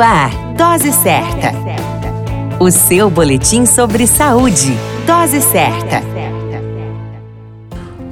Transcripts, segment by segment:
Ar, Dose Certa. O seu boletim sobre saúde. Dose Certa.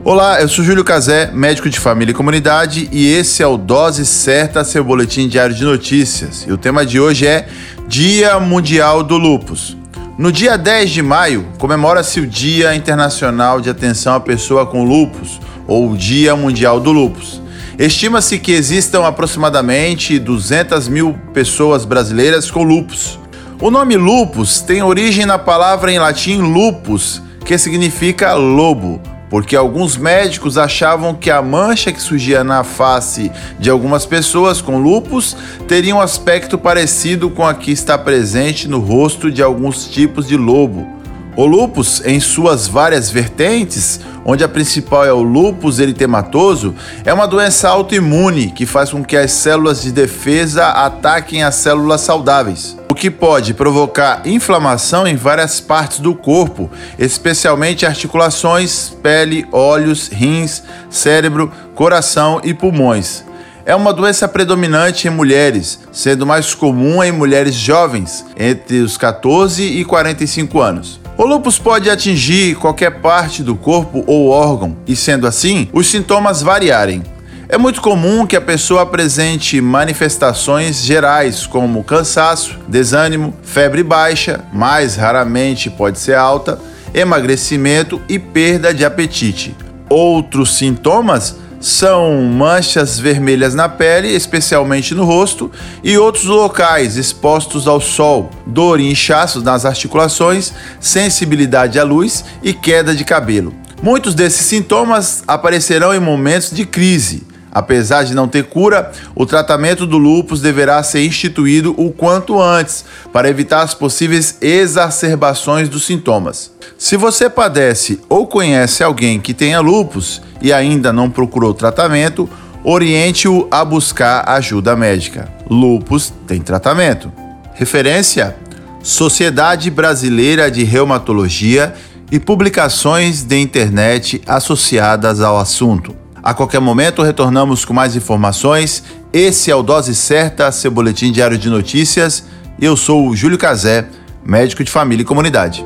Olá, eu sou Júlio Cazé, médico de família e comunidade, e esse é o Dose Certa, seu boletim diário de notícias. E o tema de hoje é Dia Mundial do Lupus. No dia 10 de maio, comemora-se o Dia Internacional de Atenção à Pessoa com Lupus, ou Dia Mundial do Lupus. Estima-se que existam aproximadamente 200 mil pessoas brasileiras com lupus. O nome lupus tem origem na palavra em latim lupus, que significa lobo, porque alguns médicos achavam que a mancha que surgia na face de algumas pessoas com lupus teria um aspecto parecido com a que está presente no rosto de alguns tipos de lobo. O lupus, em suas várias vertentes, onde a principal é o lupus eritematoso, é uma doença autoimune que faz com que as células de defesa ataquem as células saudáveis, o que pode provocar inflamação em várias partes do corpo, especialmente articulações, pele, olhos, rins, cérebro, coração e pulmões. É uma doença predominante em mulheres, sendo mais comum em mulheres jovens, entre os 14 e 45 anos. O lúpus pode atingir qualquer parte do corpo ou órgão, e sendo assim, os sintomas variarem. É muito comum que a pessoa apresente manifestações gerais como cansaço, desânimo, febre baixa, mais raramente pode ser alta, emagrecimento e perda de apetite. Outros sintomas são manchas vermelhas na pele, especialmente no rosto, e outros locais expostos ao sol, dor e inchaços nas articulações, sensibilidade à luz e queda de cabelo. Muitos desses sintomas aparecerão em momentos de crise. Apesar de não ter cura, o tratamento do lúpus deverá ser instituído o quanto antes para evitar as possíveis exacerbações dos sintomas. Se você padece ou conhece alguém que tenha lúpus e ainda não procurou tratamento, oriente-o a buscar ajuda médica. Lúpus tem tratamento. Referência: Sociedade Brasileira de Reumatologia e publicações de internet associadas ao assunto. A qualquer momento retornamos com mais informações. Esse é o Dose Certa, seu boletim diário de notícias. Eu sou o Júlio Cazé, médico de família e comunidade.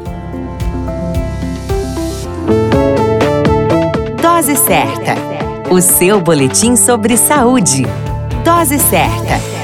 Dose Certa, o seu boletim sobre saúde. Dose Certa.